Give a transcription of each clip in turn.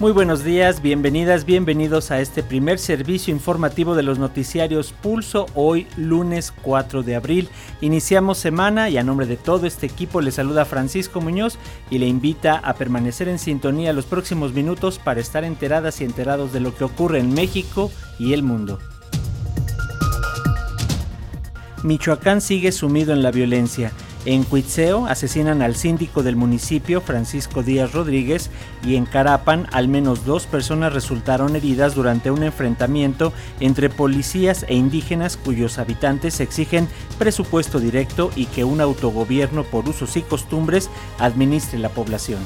Muy buenos días, bienvenidas, bienvenidos a este primer servicio informativo de los noticiarios Pulso, hoy lunes 4 de abril. Iniciamos semana y a nombre de todo este equipo le saluda Francisco Muñoz y le invita a permanecer en sintonía los próximos minutos para estar enteradas y enterados de lo que ocurre en México y el mundo. Michoacán sigue sumido en la violencia. En Cuitzeo asesinan al síndico del municipio, Francisco Díaz Rodríguez, y en Carapan al menos dos personas resultaron heridas durante un enfrentamiento entre policías e indígenas cuyos habitantes exigen presupuesto directo y que un autogobierno por usos y costumbres administre la población.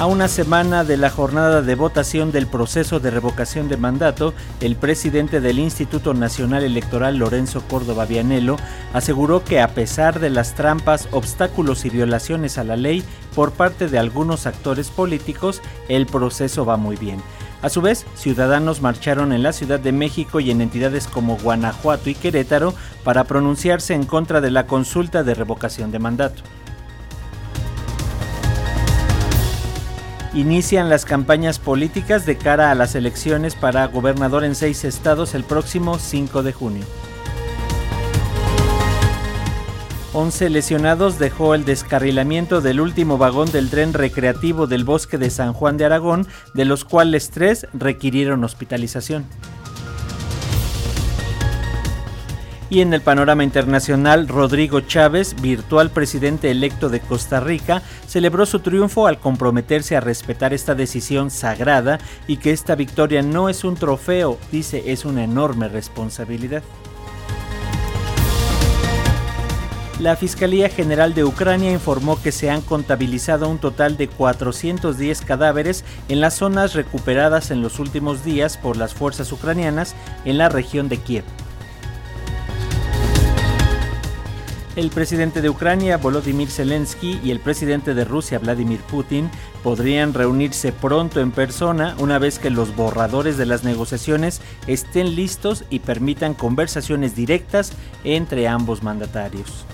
A una semana de la jornada de votación del proceso de revocación de mandato, el presidente del Instituto Nacional Electoral, Lorenzo Córdoba Vianello, aseguró que a pesar de las trampas, obstáculos y violaciones a la ley por parte de algunos actores políticos, el proceso va muy bien. A su vez, ciudadanos marcharon en la Ciudad de México y en entidades como Guanajuato y Querétaro para pronunciarse en contra de la consulta de revocación de mandato. Inician las campañas políticas de cara a las elecciones para gobernador en seis estados el próximo 5 de junio. 11 lesionados dejó el descarrilamiento del último vagón del tren recreativo del bosque de San Juan de Aragón, de los cuales tres requirieron hospitalización. Y en el panorama internacional, Rodrigo Chávez, virtual presidente electo de Costa Rica, celebró su triunfo al comprometerse a respetar esta decisión sagrada y que esta victoria no es un trofeo, dice, es una enorme responsabilidad. La Fiscalía General de Ucrania informó que se han contabilizado un total de 410 cadáveres en las zonas recuperadas en los últimos días por las fuerzas ucranianas en la región de Kiev. El presidente de Ucrania, Volodymyr Zelensky, y el presidente de Rusia, Vladimir Putin, podrían reunirse pronto en persona una vez que los borradores de las negociaciones estén listos y permitan conversaciones directas entre ambos mandatarios.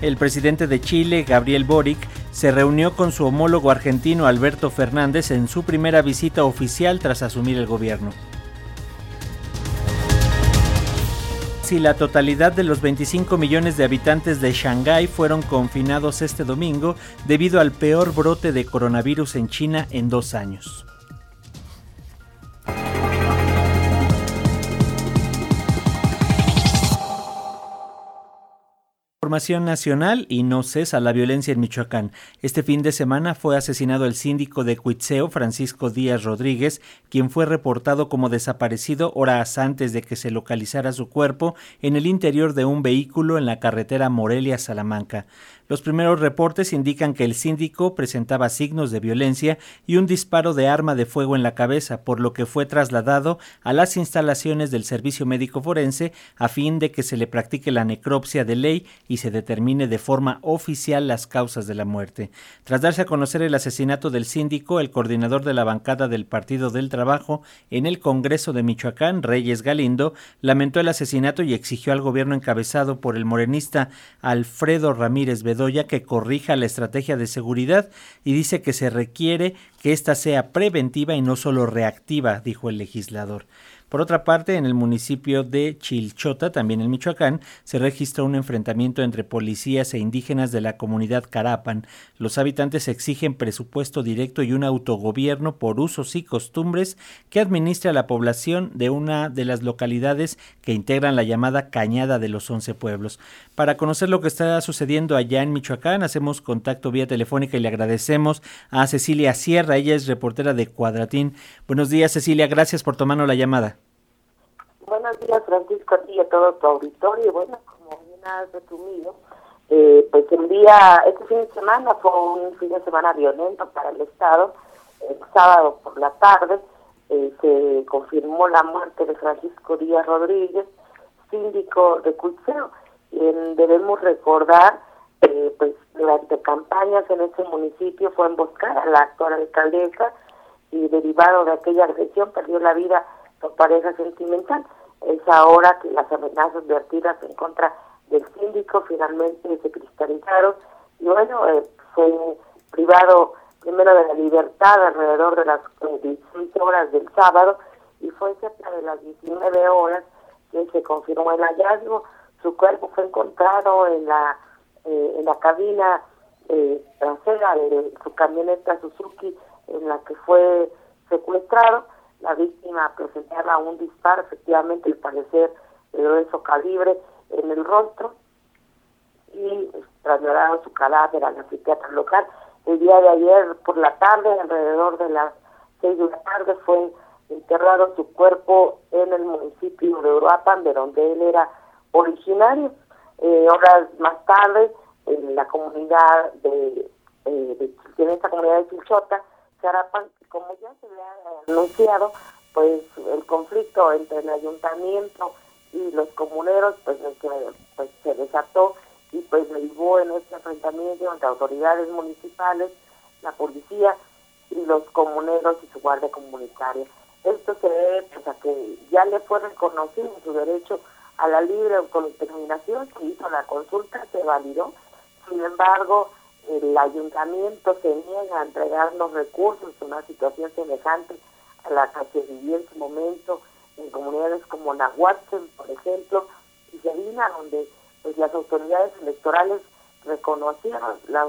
El presidente de Chile, Gabriel Boric, se reunió con su homólogo argentino Alberto Fernández en su primera visita oficial tras asumir el gobierno. Si la totalidad de los 25 millones de habitantes de Shanghái fueron confinados este domingo debido al peor brote de coronavirus en China en dos años. Información nacional y no cesa la violencia en Michoacán. Este fin de semana fue asesinado el síndico de Cuitzeo, Francisco Díaz Rodríguez, quien fue reportado como desaparecido horas antes de que se localizara su cuerpo en el interior de un vehículo en la carretera Morelia-Salamanca. Los primeros reportes indican que el síndico presentaba signos de violencia y un disparo de arma de fuego en la cabeza, por lo que fue trasladado a las instalaciones del Servicio Médico Forense a fin de que se le practique la necropsia de ley y se determine de forma oficial las causas de la muerte. Tras darse a conocer el asesinato del síndico, el coordinador de la bancada del Partido del Trabajo en el Congreso de Michoacán, Reyes Galindo, lamentó el asesinato y exigió al gobierno encabezado por el morenista Alfredo Ramírez Que corrija la estrategia de seguridad y dice que se requiere que ésta sea preventiva y no solo reactiva, dijo el legislador. Por otra parte, en el municipio de Chilchota, también en Michoacán, se registró un enfrentamiento entre policías e indígenas de la comunidad Carapan. Los habitantes exigen presupuesto directo y un autogobierno por usos y costumbres que administre a la población de una de las localidades que integran la llamada Cañada de los Once Pueblos. Para conocer lo que está sucediendo allá en Michoacán, hacemos contacto vía telefónica y le agradecemos a Cecilia Sierra, ella es reportera de Cuadratín. Buenos días, Cecilia, gracias por tomarnos la llamada. Buenos días, Francisco, a ti y a todo tu auditorio. Bueno, como bien has resumido, eh, pues el día, este fin de semana fue un fin de semana violento para el Estado. El sábado por la tarde, eh, se confirmó la muerte de Francisco Díaz Rodríguez, síndico de Cuitseo. Y debemos recordar, eh, pues durante campañas en ese municipio fue emboscada la actual alcaldesa y derivado de aquella agresión perdió la vida pareja sentimental. Es ahora que las amenazas vertidas en contra del síndico finalmente se cristalizaron y bueno, eh, fue privado primero de la libertad alrededor de las 16 eh, horas del sábado y fue cerca de las 19 horas que se confirmó el hallazgo. Su cuerpo fue encontrado en la eh, en la cabina trasera de su camioneta Suzuki en la que fue secuestrado. La víctima presentaba un disparo, efectivamente, al parecer de grueso calibre, en el rostro y trasladaron su cadáver a la psiquiatra local. El día de ayer por la tarde, alrededor de las seis de la tarde, fue enterrado su cuerpo en el municipio de Uruapan, de donde él era originario. Eh, horas más tarde, en la comunidad de, eh, en esta comunidad de Chilchota, Charapan, como ya se le ha anunciado, pues el conflicto entre el ayuntamiento y los comuneros pues, pues se desató y pues derivó en este enfrentamiento entre autoridades municipales, la policía y los comuneros y su guardia comunitaria. Esto se debe pues, a que ya le fue reconocido su derecho a la libre autodeterminación, se hizo la consulta, se validó, sin embargo, el ayuntamiento se niega a entregar los recursos en una situación semejante a la que se en su momento en comunidades como Nahuatl, por ejemplo, y Sabina, donde pues, las autoridades electorales reconocieron la,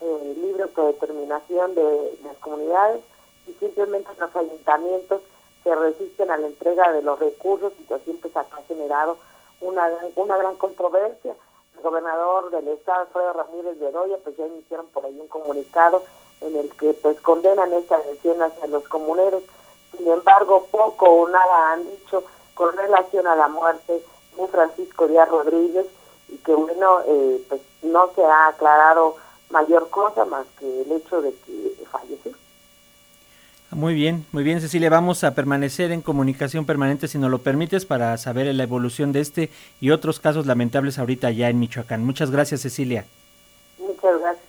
eh, libre autodeterminación de, las comunidades y simplemente los ayuntamientos se resisten a la entrega de los recursos, situación que ha generado una, una gran controversia. Gobernador del estado, Alfredo Ramírez de Doya, pues ya iniciaron por ahí un comunicado en el que pues condenan esta agresión hacia los comuneros sin embargo, poco o nada han dicho con relación a la muerte de Francisco Díaz Rodríguez y que bueno, eh, pues no se ha aclarado mayor cosa más que el hecho de que falleció. Muy bien, muy bien Cecilia, vamos a permanecer en comunicación permanente si nos lo permites para saber la evolución de este y otros casos lamentables ahorita ya en Michoacán. Muchas gracias Cecilia. Muchas gracias.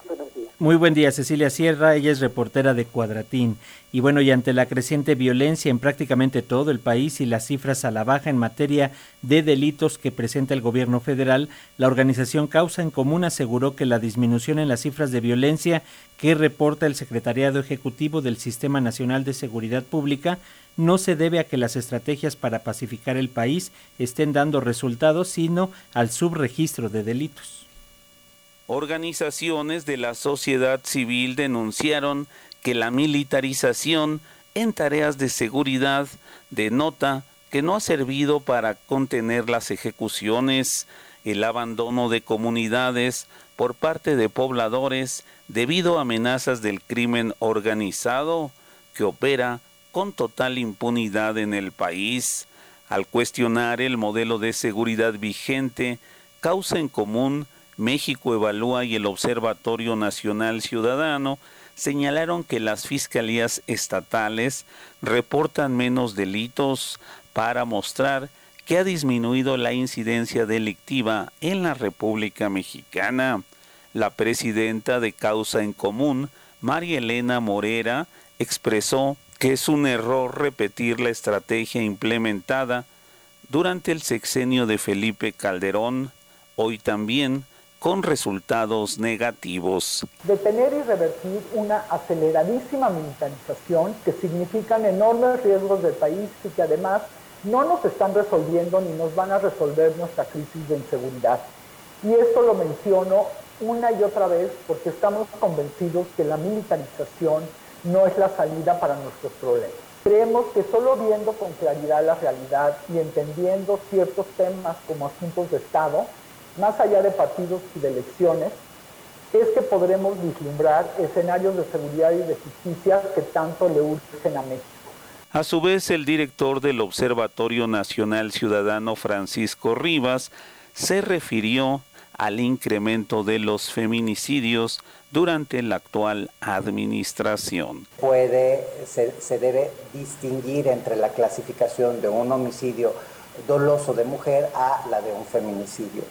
Muy buen día, Cecilia Sierra, ella es reportera de Cuadratín. Y bueno, y ante la creciente violencia en prácticamente todo el país y las cifras a la baja en materia de delitos que presenta el gobierno federal, la organización Causa en Común aseguró que la disminución en las cifras de violencia que reporta el Secretariado Ejecutivo del Sistema Nacional de Seguridad Pública no se debe a que las estrategias para pacificar el país estén dando resultados, sino al subregistro de delitos. Organizaciones de la sociedad civil denunciaron que la militarización en tareas de seguridad denota que no ha servido para contener las ejecuciones, el abandono de comunidades por parte de pobladores debido a amenazas del crimen organizado que opera con total impunidad en el país. Al cuestionar el modelo de seguridad vigente, causa en común México Evalúa y el Observatorio Nacional Ciudadano señalaron que las fiscalías estatales reportan menos delitos para mostrar que ha disminuido la incidencia delictiva en la República Mexicana. La presidenta de Causa en Común, María Elena Morera, expresó que es un error repetir la estrategia implementada durante el sexenio de Felipe Calderón, hoy también con resultados negativos. Detener y revertir una aceleradísima militarización que significan enormes riesgos del país y que además no nos están resolviendo ni nos van a resolver nuestra crisis de inseguridad. Y esto lo menciono una y otra vez porque estamos convencidos que la militarización no es la salida para nuestros problemas. Creemos que solo viendo con claridad la realidad y entendiendo ciertos temas como asuntos de Estado, más allá de partidos y de elecciones, es que podremos vislumbrar escenarios de seguridad y de justicia que tanto le urgen a México. A su vez, el director del Observatorio Nacional Ciudadano Francisco Rivas se refirió al incremento de los feminicidios durante la actual administración. Puede, se, se debe distinguir entre la clasificación de un homicidio doloso de mujer a la de un feminicidio.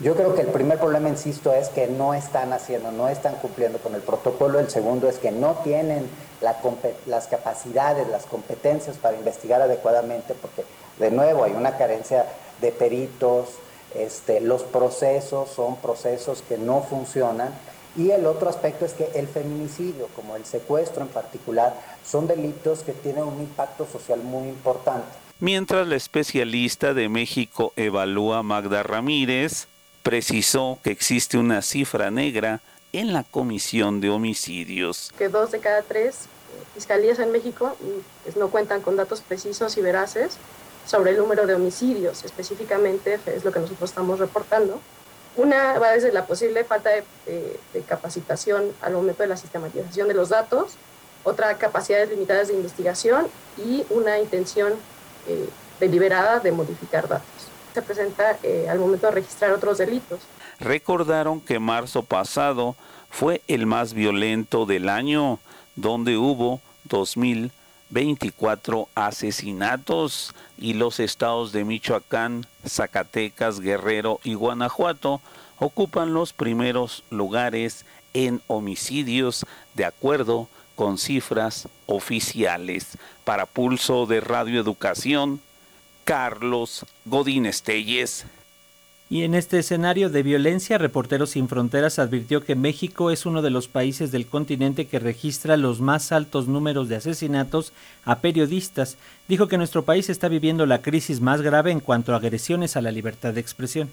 Yo creo que el primer problema, insisto, es que no están haciendo, no están cumpliendo con el protocolo. El segundo es que no tienen las capacidades, las competencias para investigar adecuadamente, porque de nuevo hay una carencia de peritos, este, los procesos son procesos que no funcionan. Y el otro aspecto es que el feminicidio, como el secuestro en particular, son delitos que tienen un impacto social muy importante. Mientras la especialista de México evalúa Magda Ramírez, precisó que existe una cifra negra en la comisión de homicidios. Que dos de cada tres fiscalías en México pues, no cuentan con datos precisos y veraces sobre el número de homicidios, específicamente es lo que nosotros estamos reportando. Una va desde la posible falta de, capacitación al momento de la sistematización de los datos, otra capacidades limitadas de investigación y una intención eh, deliberada de modificar datos se presenta eh, al momento de registrar otros delitos. Recordaron que marzo pasado fue el más violento del año, donde hubo 2.024 asesinatos y los estados de Michoacán, Zacatecas, Guerrero y Guanajuato ocupan los primeros lugares en homicidios de acuerdo con cifras oficiales. Para Pulso de Radio Educación, Carlos Godín Estelles. Y en este escenario de violencia, Reporteros Sin Fronteras advirtió que México es uno de los países del continente que registra los más altos números de asesinatos a periodistas. Dijo que nuestro país está viviendo la crisis más grave en cuanto a agresiones a la libertad de expresión.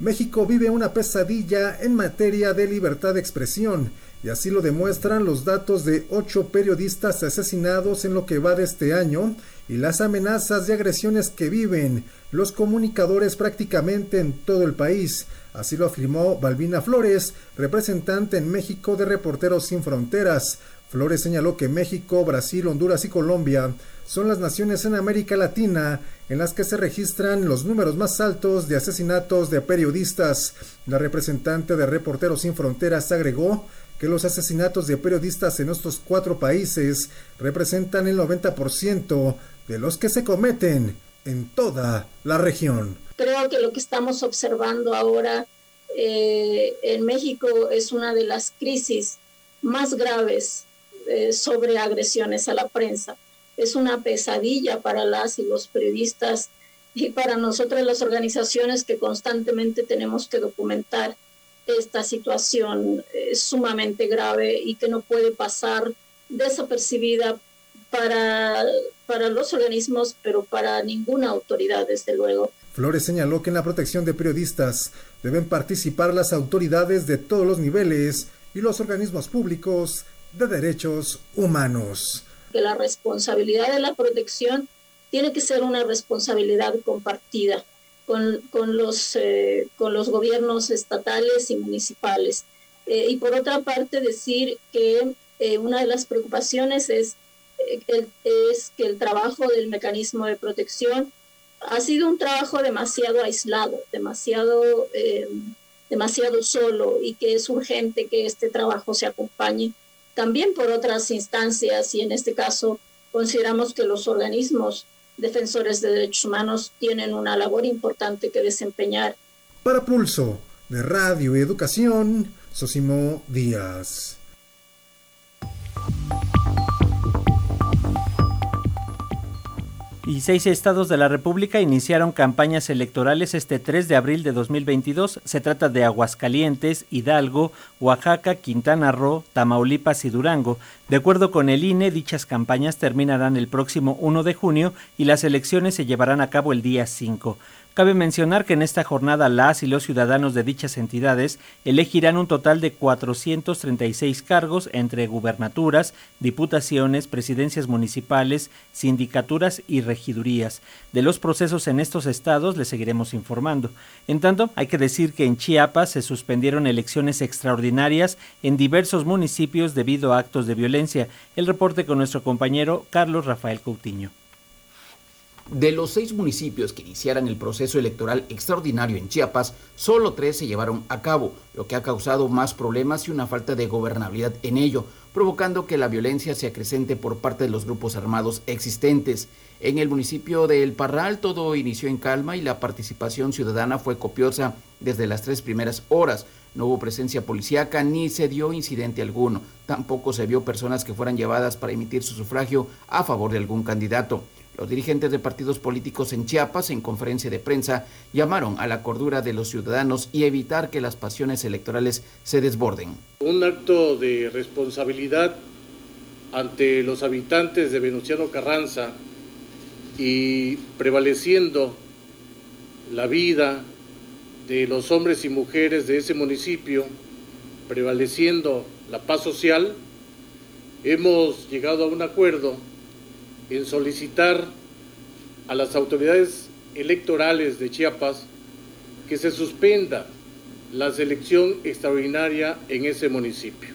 México vive una pesadilla en materia de libertad de expresión, y así lo demuestran los datos de ocho periodistas asesinados en lo que va de este año y las amenazas de agresiones que viven los comunicadores prácticamente en todo el país. Así lo afirmó Balbina Flores, representante en México de Reporteros Sin Fronteras. Flores señaló que México, Brasil, Honduras y Colombia son las naciones en América Latina en las que se registran los números más altos de asesinatos de periodistas. La representante de Reporteros Sin Fronteras agregó que los asesinatos de periodistas en estos cuatro países representan el 90% de los que se cometen en toda la región. Creo que lo que estamos observando ahora eh, en México es una de las crisis más graves eh, sobre agresiones a la prensa es una pesadilla para las y los periodistas y para nosotros las organizaciones que constantemente tenemos que documentar esta situación eh, sumamente grave y que no puede pasar desapercibida para, para los organismos, pero para ninguna autoridad, desde luego. Flores señaló que en la protección de periodistas deben participar las autoridades de todos los niveles y los organismos públicos de derechos humanos que la responsabilidad de la protección tiene que ser una responsabilidad compartida con, con los, eh, con los gobiernos estatales y municipales. Eh, y por otra parte, decir que eh, una de las preocupaciones es, es que el trabajo del mecanismo de protección ha sido un trabajo demasiado aislado, demasiado, demasiado solo y que es urgente que este trabajo se acompañe también por otras instancias y en este caso consideramos que los organismos defensores de derechos humanos tienen una labor importante que desempeñar. Para Pulso de Radio y Educación, Sosimo Díaz. Y seis estados de la República iniciaron campañas electorales este 3 de abril de 2022. Se trata de Aguascalientes, Hidalgo, Oaxaca, Quintana Roo, Tamaulipas y Durango. De acuerdo con el INE, dichas campañas terminarán el próximo 1 de junio y las elecciones se llevarán a cabo el día 5. Cabe mencionar que en esta jornada las y los ciudadanos de dichas entidades elegirán un total de 436 cargos entre gubernaturas, diputaciones, presidencias municipales, sindicaturas y regidurías. De los procesos en estos estados les seguiremos informando. En tanto, hay que decir que en Chiapas se suspendieron elecciones extraordinarias en diversos municipios debido a actos de violencia. El reporte con nuestro compañero Carlos Rafael Coutinho. De los seis municipios que iniciaran el proceso electoral extraordinario en Chiapas, solo tres se llevaron a cabo, lo que ha causado más problemas y una falta de gobernabilidad en ello, provocando que la violencia se acrecente por parte de los grupos armados existentes. En el municipio de El Parral todo inició en calma y la participación ciudadana fue copiosa desde las tres primeras horas. No hubo presencia policíaca ni se dio incidente alguno. Tampoco se vio personas que fueran llevadas para emitir su sufragio a favor de algún candidato. Los dirigentes de partidos políticos en Chiapas, en conferencia de prensa, llamaron a la cordura de los ciudadanos y evitar que las pasiones electorales se desborden. Un acto de responsabilidad ante los habitantes de Venustiano Carranza y prevaleciendo la vida de los hombres y mujeres de ese municipio, prevaleciendo la paz social, hemos llegado a un acuerdo en solicitar a las autoridades electorales de Chiapas que se suspenda la selección extraordinaria en ese municipio.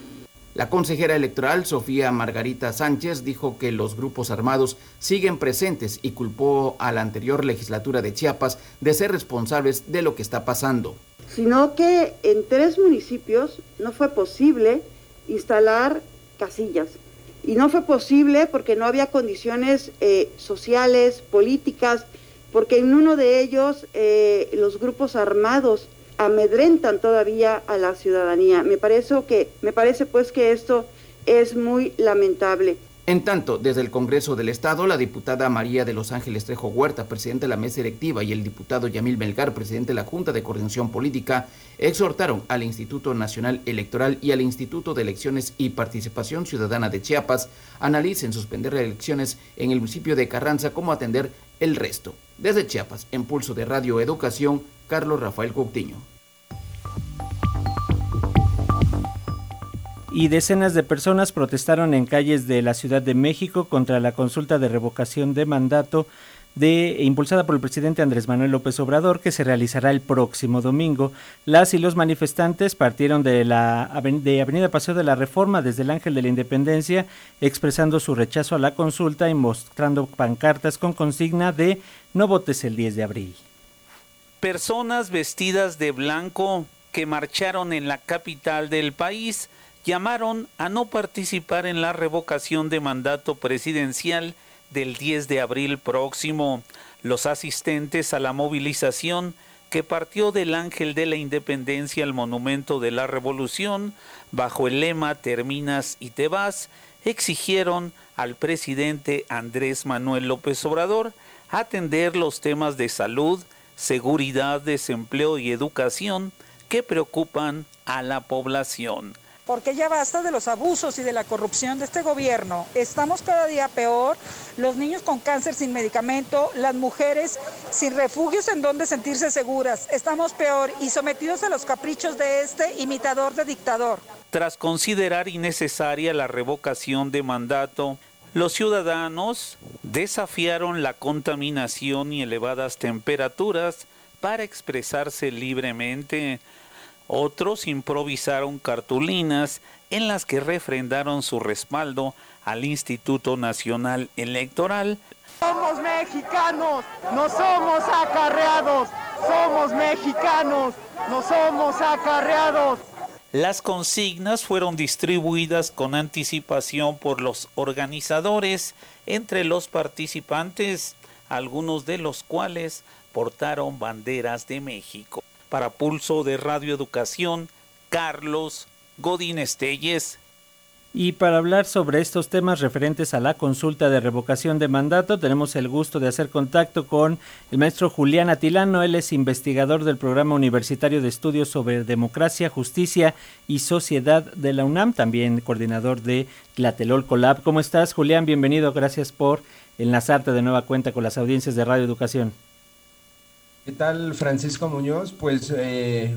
La consejera electoral Sofía Margarita Sánchez dijo que los grupos armados siguen presentes y culpó a la anterior legislatura de Chiapas de ser responsables de lo que está pasando. Sino que en tres municipios no fue posible instalar casillas y no fue posible porque no había condiciones eh, sociales, políticas, porque en uno de ellos eh, los grupos armados amedrentan todavía a la ciudadanía. Me parece que me parece pues que esto es muy lamentable. En tanto, desde el Congreso del Estado, la diputada María de Los Ángeles Trejo Huerta, presidente de la mesa directiva, y el diputado Yamil Melgar, presidente de la Junta de Coordinación Política, exhortaron al Instituto Nacional Electoral y al Instituto de Elecciones y Participación Ciudadana de Chiapas analicen suspender las elecciones en el municipio de Carranza como atender el resto. Desde Chiapas, en pulso de Radio Educación, Carlos Rafael Coutinho. Y decenas de personas protestaron en calles de la Ciudad de México contra la consulta de revocación de mandato de, impulsada por el presidente Andrés Manuel López Obrador, que se realizará el próximo domingo. Las y los manifestantes partieron de la de Avenida Paseo de la Reforma desde el Ángel de la Independencia, expresando su rechazo a la consulta y mostrando pancartas con consigna de no votes el 10 de abril. Personas vestidas de blanco que marcharon en la capital del país llamaron a no participar en la revocación de mandato presidencial del 10 de abril próximo. Los asistentes a la movilización que partió del Ángel de la Independencia al Monumento de la Revolución, bajo el lema Terminas y te vas, exigieron al presidente Andrés Manuel López Obrador atender los temas de salud, seguridad, desempleo y educación que preocupan a la población porque ya basta de los abusos y de la corrupción de este gobierno. Estamos cada día peor, los niños con cáncer sin medicamento, las mujeres sin refugios en donde sentirse seguras. Estamos peor y sometidos a los caprichos de este imitador de dictador. Tras considerar innecesaria la revocación de mandato, los ciudadanos desafiaron la contaminación y elevadas temperaturas para expresarse libremente. Otros improvisaron cartulinas en las que refrendaron su respaldo al Instituto Nacional Electoral. Somos mexicanos, no somos acarreados, somos mexicanos, no somos acarreados. Las consignas fueron distribuidas con anticipación por los organizadores entre los participantes, algunos de los cuales portaron banderas de México. Para Pulso de Radio Educación, Carlos Godín Estelles. Y para hablar sobre estos temas referentes a la consulta de revocación de mandato, tenemos el gusto de hacer contacto con el maestro Julián Atilano. Él es investigador del Programa Universitario de Estudios sobre Democracia, Justicia y Sociedad de la UNAM, también coordinador de Tlatelolco Lab. ¿Cómo estás, Julián? Bienvenido. Gracias por enlazarte de nueva cuenta con las audiencias de Radio Educación. ¿Qué tal, Francisco Muñoz? Pues eh,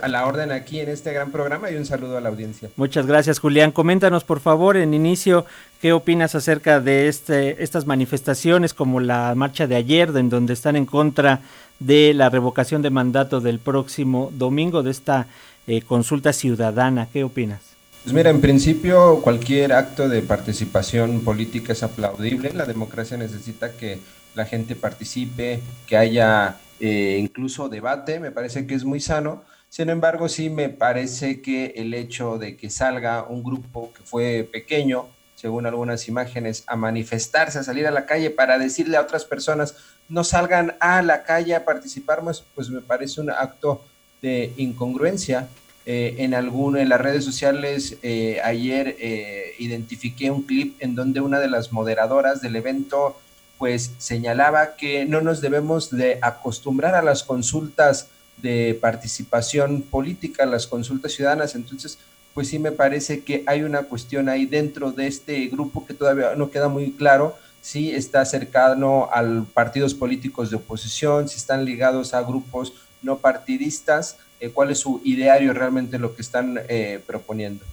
a la orden aquí en este gran programa y un saludo a la audiencia. Muchas gracias, Julián. Coméntanos, por favor, en inicio, ¿qué opinas acerca de este, estas manifestaciones como la marcha de ayer, en donde están en contra de la revocación de mandato del próximo domingo de esta eh, consulta ciudadana? ¿Qué opinas? Pues mira, en principio cualquier acto de participación política es aplaudible. La democracia necesita que la gente participe, que haya eh, incluso debate, me parece que es muy sano. Sin embargo, sí me parece que el hecho de que salga un grupo que fue pequeño, según algunas imágenes, a manifestarse, a salir a la calle para decirle a otras personas, no salgan a la calle a participar más, pues me parece un acto de incongruencia. Eh, en alguno en las redes sociales eh, ayer eh, identifiqué un clip en donde una de las moderadoras del evento pues señalaba que no nos debemos de acostumbrar a las consultas de participación política, las consultas ciudadanas. Entonces, pues sí me parece que hay una cuestión ahí dentro de este grupo que todavía no queda muy claro si está cercano a partidos políticos de oposición, si están ligados a grupos no partidistas, eh, cuál es su ideario realmente lo que están eh, proponiendo.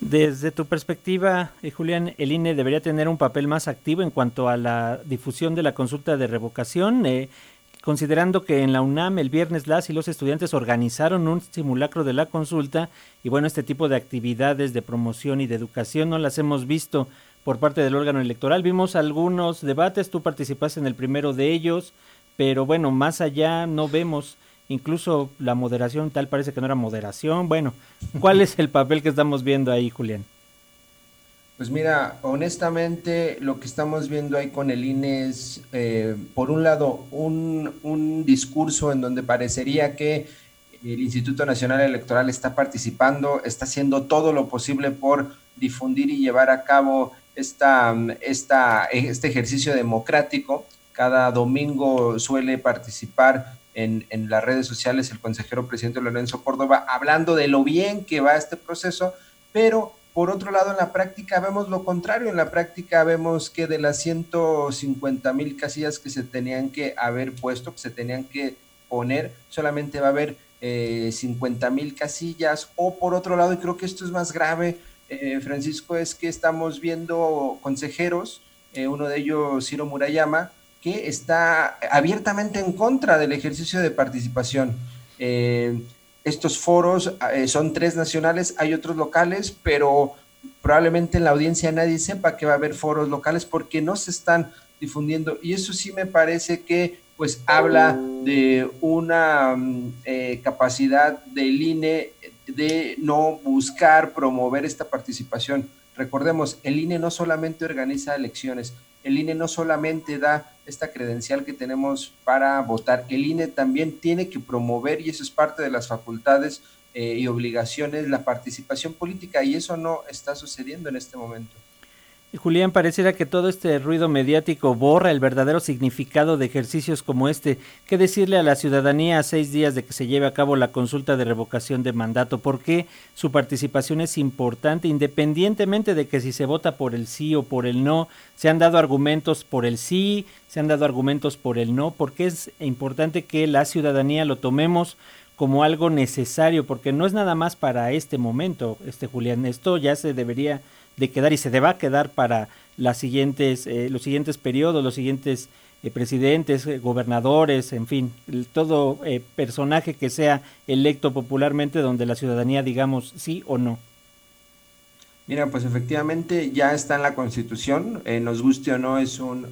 Desde tu perspectiva, eh, Julián, el INE debería tener un papel más activo en cuanto a la difusión de la consulta de revocación, eh, considerando que en la UNAM el viernes las y los estudiantes organizaron un simulacro de la consulta y bueno, este tipo de actividades de promoción y de educación no las hemos visto por parte del órgano electoral. Vimos algunos debates, tú participaste en el primero de ellos, pero bueno, más allá no vemos incluso la moderación tal parece que no era moderación. Bueno, ¿cuál es el papel que estamos viendo ahí, Julián? Pues mira, honestamente lo que estamos viendo ahí con el INE es, eh, por un lado, un, un, discurso en donde parecería que el Instituto Nacional Electoral está participando, está haciendo todo lo posible por difundir y llevar a cabo esta, esta, este ejercicio democrático. Cada domingo suele participar en, las redes sociales el consejero presidente Lorenzo Córdoba hablando de lo bien que va este proceso, pero por otro lado en la práctica vemos lo contrario, en la práctica vemos que de las 150 mil casillas que se tenían que haber puesto, que se tenían que poner, solamente va a haber eh, 50 mil casillas, o por otro lado, y creo que esto es más grave, eh, Francisco, es que estamos viendo consejeros, eh, uno de ellos Ciro Murayama, que está abiertamente en contra del ejercicio de participación. Eh, estos foros eh, son tres nacionales, hay otros locales, pero probablemente en la audiencia nadie sepa que va a haber foros locales porque no se están difundiendo. Y eso sí me parece que pues habla de una mm, eh, capacidad del INE de no buscar promover esta participación. Recordemos, el INE no solamente organiza elecciones, el INE no solamente da esta credencial que tenemos para votar, el INE también tiene que promover, y eso es parte de las facultades eh, y obligaciones, la participación política, y eso no está sucediendo en este momento. Julián, pareciera que todo este ruido mediático borra el verdadero significado de ejercicios como este. ¿Qué decirle a la ciudadanía a seis días de que se lleve a cabo la consulta de revocación de mandato? ¿Por qué su participación es importante independientemente de que si se vota por el sí o por el no? Se han dado argumentos por el sí, se han dado argumentos por el no. ¿Por qué es importante que la ciudadanía lo tomemos como algo necesario? Porque no es nada más para este momento, este Julián. Esto ya se debería de quedar y se deba quedar para las siguientes, eh, los siguientes periodos, los siguientes eh, presidentes, eh, gobernadores, en fin, todo personaje que sea electo popularmente donde la ciudadanía digamos sí o no. Mira, pues efectivamente ya está en la Constitución, nos guste o no, es un,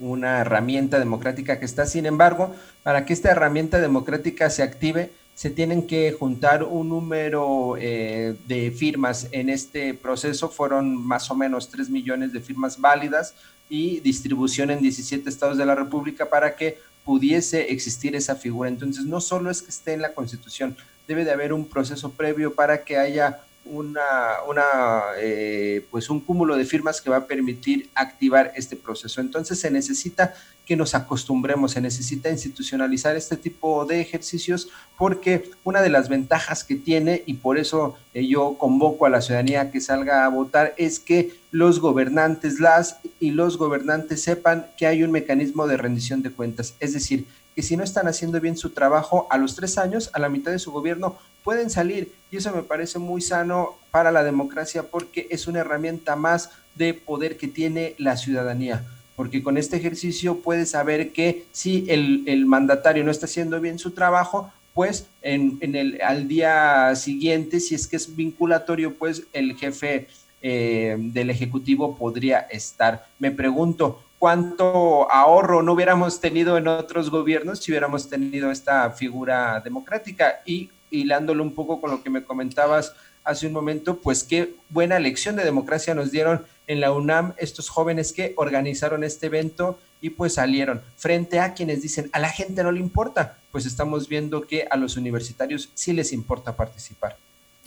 una herramienta democrática que está. Sin embargo, para que esta herramienta democrática se active, se tienen que juntar un número eh, de firmas en este proceso. Fueron más o menos 3 millones de firmas válidas y distribución en 17 estados de la República para que pudiese existir esa figura. Entonces, no solo es que esté en la Constitución, debe de haber un proceso previo para que haya una, una eh, pues un cúmulo de firmas que va a permitir activar este proceso. Entonces se necesita que nos acostumbremos, se necesita institucionalizar este tipo de ejercicios porque una de las ventajas que tiene, y por eso eh, yo convoco a la ciudadanía que salga a votar, es que los gobernantes, las y los gobernantes sepan que hay un mecanismo de rendición de cuentas. Es decir, que si no están haciendo bien su trabajo a los tres años, a la mitad de su gobierno, pueden salir. Y eso me parece muy sano para la democracia porque es una herramienta más de poder que tiene la ciudadanía. Porque con este ejercicio puede saber que si el, mandatario no está haciendo bien su trabajo, pues en, el, al día siguiente, si es que es vinculatorio, pues el jefe eh, del Ejecutivo podría estar. Me pregunto, cuánto ahorro no hubiéramos tenido en otros gobiernos si hubiéramos tenido esta figura democrática. Y hilándolo un poco con lo que me comentabas hace un momento, pues qué buena lección de democracia nos dieron en la UNAM estos jóvenes que organizaron este evento y pues salieron frente a quienes dicen a la gente no le importa, pues estamos viendo que a los universitarios sí les importa participar.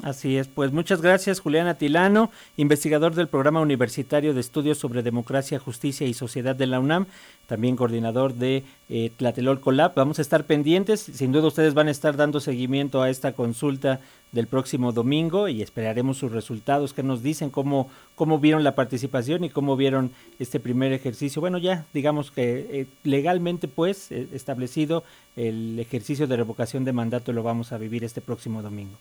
Así es, pues muchas gracias Julián Atilano, investigador del Programa Universitario de Estudios sobre Democracia, Justicia y Sociedad de la UNAM, también coordinador de eh, Tlatelolco Lab. Vamos a estar pendientes, sin duda ustedes van a estar dando seguimiento a esta consulta del próximo domingo y esperaremos sus resultados, que nos dicen cómo, cómo vieron la participación y cómo vieron este primer ejercicio. Bueno, ya digamos que eh, legalmente pues eh, establecido el ejercicio de revocación de mandato lo vamos a vivir este próximo domingo.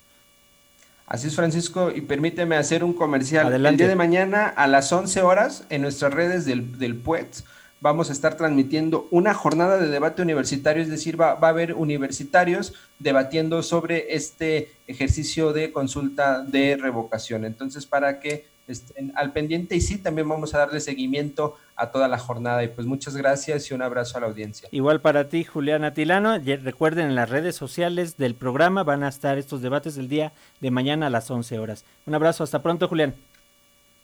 Así es, Francisco, y permíteme hacer un comercial. El día de mañana a las 11 horas en nuestras redes del, del PUET vamos a estar transmitiendo una jornada de debate universitario, es decir, va, va, a haber universitarios debatiendo sobre este ejercicio de consulta de revocación. Entonces, para que estén al pendiente y sí, también vamos a darle seguimiento a toda la jornada. Y pues muchas gracias y un abrazo a la audiencia. Igual para ti, Juliana Tilano. Recuerden, en las redes sociales del programa van a estar estos debates el día de mañana a las 11 horas. Un abrazo, hasta pronto, Julián.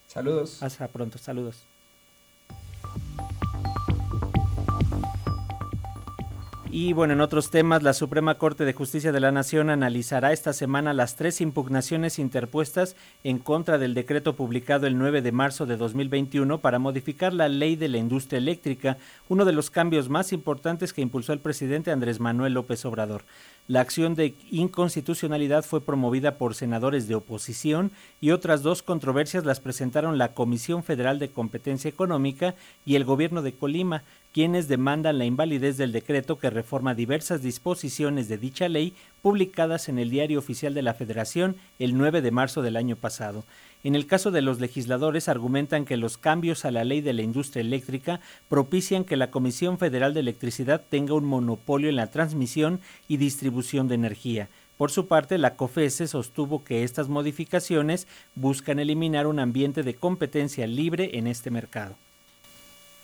Saludos. Hasta pronto, saludos. Y bueno, en otros temas, la Suprema Corte de Justicia de la Nación analizará esta semana las tres impugnaciones interpuestas en contra del decreto publicado el 9 de marzo de 2021 para modificar la ley de la industria eléctrica, uno de los cambios más importantes que impulsó el presidente Andrés Manuel López Obrador. La acción de inconstitucionalidad fue promovida por senadores de oposición y otras dos controversias las presentaron la Comisión Federal de Competencia Económica y el Gobierno de Colima, quienes demandan la invalidez del decreto que reforma diversas disposiciones de dicha ley publicadas en el Diario Oficial de la Federación el 9 de marzo del año pasado. En el caso de los legisladores argumentan que los cambios a la ley de la industria eléctrica propician que la Comisión Federal de Electricidad tenga un monopolio en la transmisión y distribución de energía. Por su parte, la COFESE sostuvo que estas modificaciones buscan eliminar un ambiente de competencia libre en este mercado.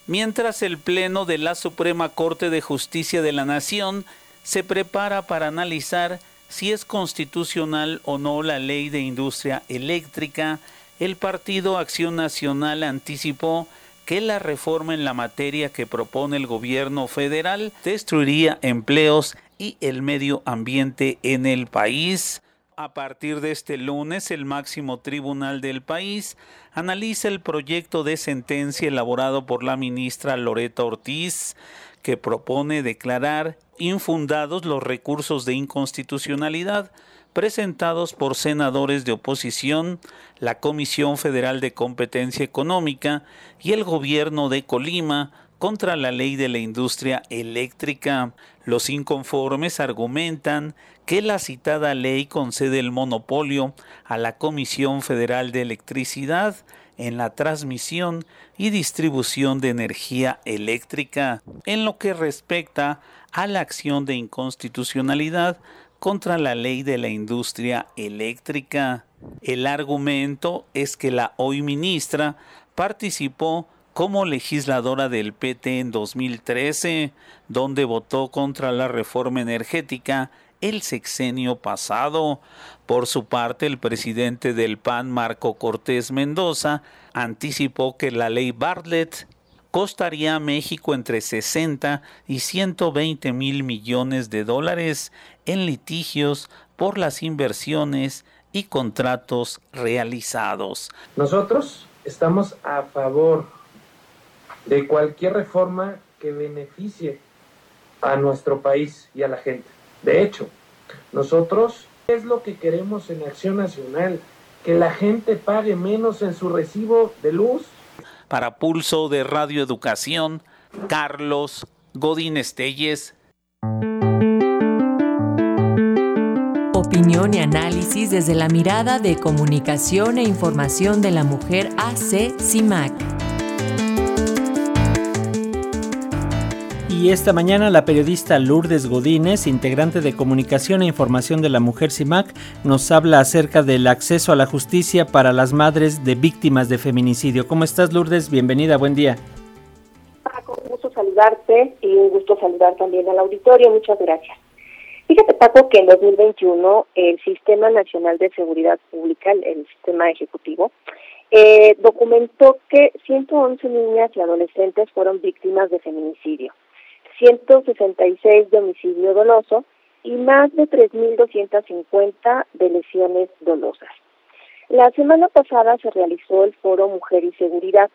Mientras el Pleno de la Suprema Corte de Justicia de la Nación se prepara para analizar si es constitucional o no la ley de industria eléctrica, el Partido Acción Nacional anticipó que la reforma en la materia que propone el gobierno federal destruiría empleos y el medio ambiente en el país. A partir de este lunes, el máximo tribunal del país analiza el proyecto de sentencia elaborado por la ministra Loreta Ortiz, que propone declarar infundados los recursos de inconstitucionalidad presentados por senadores de oposición, la Comisión Federal de Competencia Económica y el gobierno de Colima contra la ley de la industria eléctrica. Los inconformes argumentan que la citada ley concede el monopolio a la Comisión Federal de Electricidad en la transmisión y distribución de energía eléctrica. En lo que respecta a la acción de inconstitucionalidad contra la ley de la industria eléctrica. El argumento es que la hoy ministra participó como legisladora del PT en 2013, donde votó contra la reforma energética el sexenio pasado. Por su parte, el presidente del PAN, Marco Cortés Mendoza, anticipó que la ley Bartlett costaría a México entre 60 y 120 mil millones de dólares en litigios por las inversiones y contratos realizados. Nosotros estamos a favor de cualquier reforma que beneficie a nuestro país y a la gente. De hecho, nosotros es lo que queremos en Acción Nacional, que la gente pague menos en su recibo de luz. Para Pulso de Radio Educación, Carlos Godín Estelles. Opinión y análisis desde la mirada de comunicación e información de la mujer AC CIMAC. Y esta mañana la periodista Lourdes Godínez, integrante de Comunicación e Información de la Mujer CIMAC, nos habla acerca del acceso a la justicia para las madres de víctimas de feminicidio. ¿Cómo estás Lourdes? Bienvenida, buen día. saludarte y un gusto saludar también al auditorio. Muchas gracias. Fíjate, Paco, que en 2021 el Sistema Nacional de Seguridad Pública, el, sistema ejecutivo, eh, documentó que 111 niñas y adolescentes fueron víctimas de feminicidio, 166 de homicidio doloso y más de 3.250 de lesiones dolosas. La semana pasada se realizó el foro Mujer y Seguridad.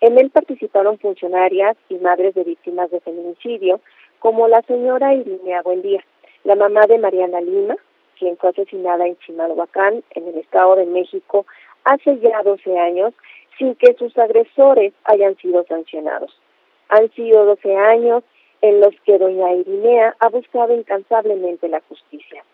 En él participaron funcionarias y madres de víctimas de feminicidio, como la señora Irinea Buendía, la mamá de Mariana Lima, quien fue asesinada en Chimalhuacán, en el Estado de México, hace ya 12 años, sin que sus agresores hayan sido sancionados. Han sido 12 años en los que doña Irinea ha buscado incansablemente la justicia.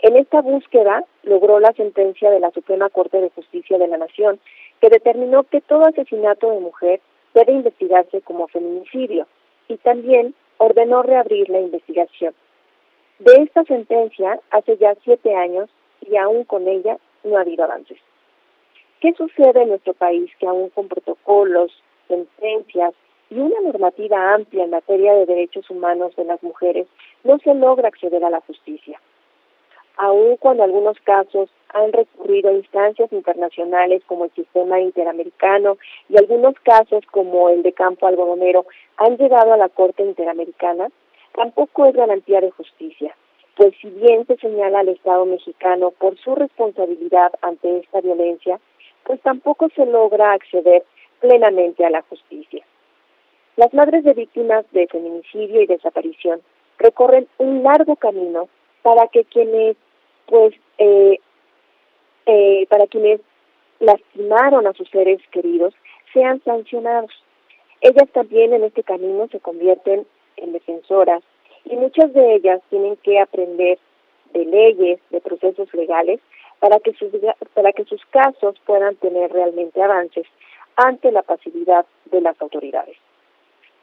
En esta búsqueda logró la sentencia de la Suprema Corte de Justicia de la Nación, que determinó que todo asesinato de mujer debe investigarse como feminicidio y también ordenó reabrir la investigación. De esta sentencia hace ya siete años y aún con ella no ha habido avances. ¿Qué sucede en nuestro país que aún con protocolos, sentencias y una normativa amplia en materia de derechos humanos de las mujeres no se logra acceder a la justicia? aun cuando algunos casos han recurrido a instancias internacionales como el sistema interamericano y algunos casos como el de Campo Algodonero han llegado a la Corte Interamericana, tampoco es garantía de justicia, pues si bien se señala al Estado mexicano por su responsabilidad ante esta violencia, pues tampoco se logra acceder plenamente a la justicia. Las madres de víctimas de feminicidio y desaparición recorren un largo camino para que quienes pues eh, eh, para quienes lastimaron a sus seres queridos sean sancionados. Ellas también en este camino se convierten en defensoras y muchas de ellas tienen que aprender de leyes, de procesos legales, para que sus, para que sus casos puedan tener realmente avances ante la pasividad de las autoridades.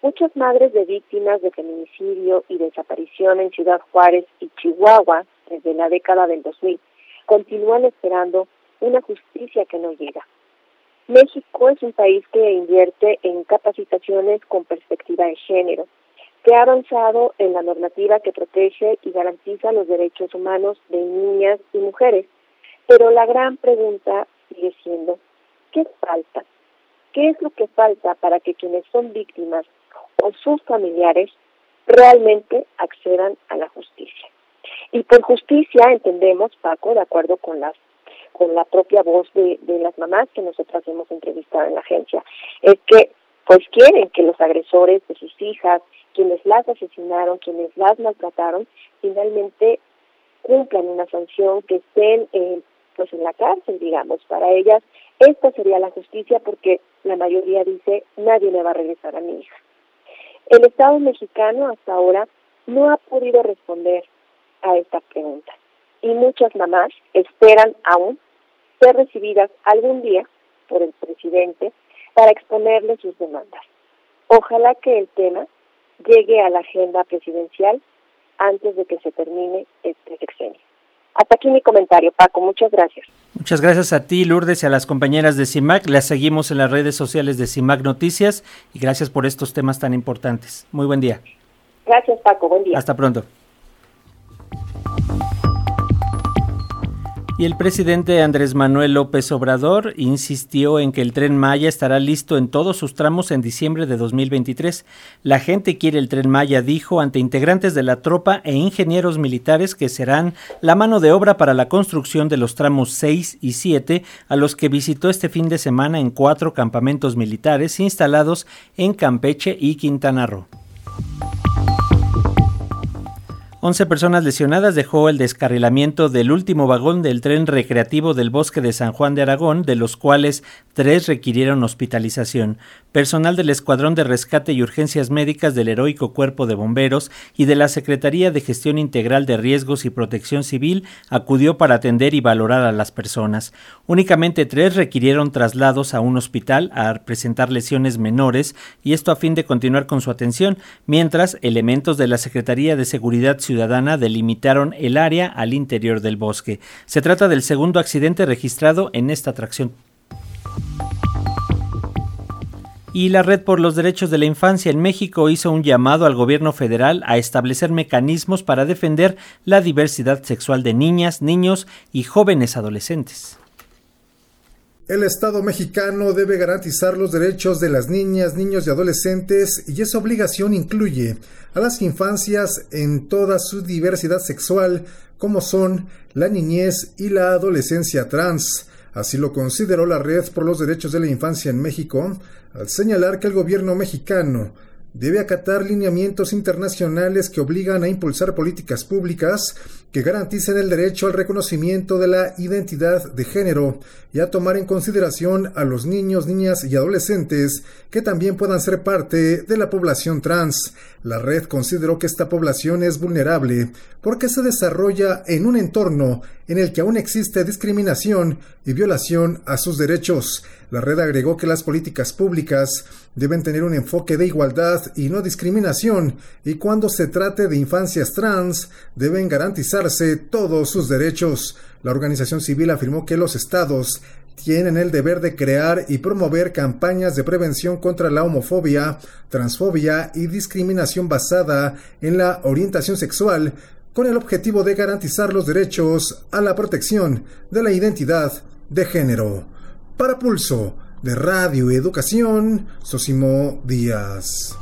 Muchas madres de víctimas de feminicidio y desaparición en Ciudad Juárez y Chihuahua desde la década del 2000 continúan esperando una justicia que no llega. México es un país que invierte en capacitaciones con perspectiva de género, que ha avanzado en la normativa que protege y garantiza los derechos humanos de niñas y mujeres, pero la gran pregunta sigue siendo, ¿qué falta? ¿Qué es lo que falta para que quienes son víctimas o sus familiares realmente accedan a la justicia. Y por justicia entendemos, Paco, de acuerdo con las con la propia voz de, de las mamás que nosotras hemos entrevistado en la agencia, es que pues quieren que los agresores de sus hijas, quienes las asesinaron, quienes las maltrataron, finalmente cumplan una sanción, que estén pues en la cárcel, digamos. Para ellas esta sería la justicia porque la mayoría dice nadie me va a regresar a mi hija. El Estado mexicano hasta ahora no ha podido responder a esta pregunta y muchas mamás esperan aún ser recibidas algún día por el presidente para exponerle sus demandas. Ojalá que el tema llegue a la agenda presidencial antes de que se termine este sexenio. Hasta aquí mi comentario, Paco. Muchas gracias. Muchas gracias a ti, Lourdes, y a las compañeras de CIMAC. Las seguimos en las redes sociales de CIMAC Noticias y gracias por estos temas tan importantes. Muy buen día. Gracias, Paco. Buen día. Hasta pronto. El presidente Andrés Manuel López Obrador insistió en que el tren Maya estará listo en todos sus tramos en diciembre de 2023. La gente quiere el tren Maya, dijo ante integrantes de la tropa e ingenieros militares que serán la mano de obra para la construcción de los tramos 6 y 7, a los que visitó este fin de semana en cuatro campamentos militares instalados en Campeche y Quintana Roo. 11 personas lesionadas dejó el descarrilamiento del último vagón del tren recreativo del bosque de San Juan de Aragón, de los cuales tres requirieron hospitalización. Personal del Escuadrón de Rescate y Urgencias Médicas del Heroico Cuerpo de Bomberos y de la Secretaría de Gestión Integral de Riesgos y Protección Civil acudió para atender y valorar a las personas. Únicamente tres requirieron traslados a un hospital a presentar lesiones menores y esto a fin de continuar con su atención, mientras elementos de la Secretaría de Seguridad Ciudadana delimitaron el área al interior del bosque. Se trata del segundo accidente registrado en esta atracción. Y la Red por los Derechos de la Infancia en México hizo un llamado al gobierno federal a establecer mecanismos para defender la diversidad sexual de niñas, niños y jóvenes adolescentes. El Estado mexicano debe garantizar los derechos de las niñas, niños y adolescentes y esa obligación incluye a las infancias en toda su diversidad sexual, como son la niñez y la adolescencia trans. Así lo consideró la Red por los Derechos de la Infancia en México, al señalar que el gobierno mexicano debe acatar lineamientos internacionales que obligan a impulsar políticas públicas que garanticen el derecho al reconocimiento de la identidad de género y a tomar en consideración a los niños, niñas y adolescentes que también puedan ser parte de la población trans. La red consideró que esta población es vulnerable porque se desarrolla en un entorno en el que aún existe discriminación y violación a sus derechos. La red agregó que las políticas públicas deben tener un enfoque de igualdad y no discriminación y cuando se trate de infancias trans deben garantizarse todos sus derechos. La organización civil afirmó que los estados tienen el deber de crear y promover campañas de prevención contra la homofobia, transfobia y discriminación basada en la orientación sexual con el objetivo de garantizar los derechos a la protección de la identidad de género. Para Pulso de Radio Educación, Sosimo Díaz.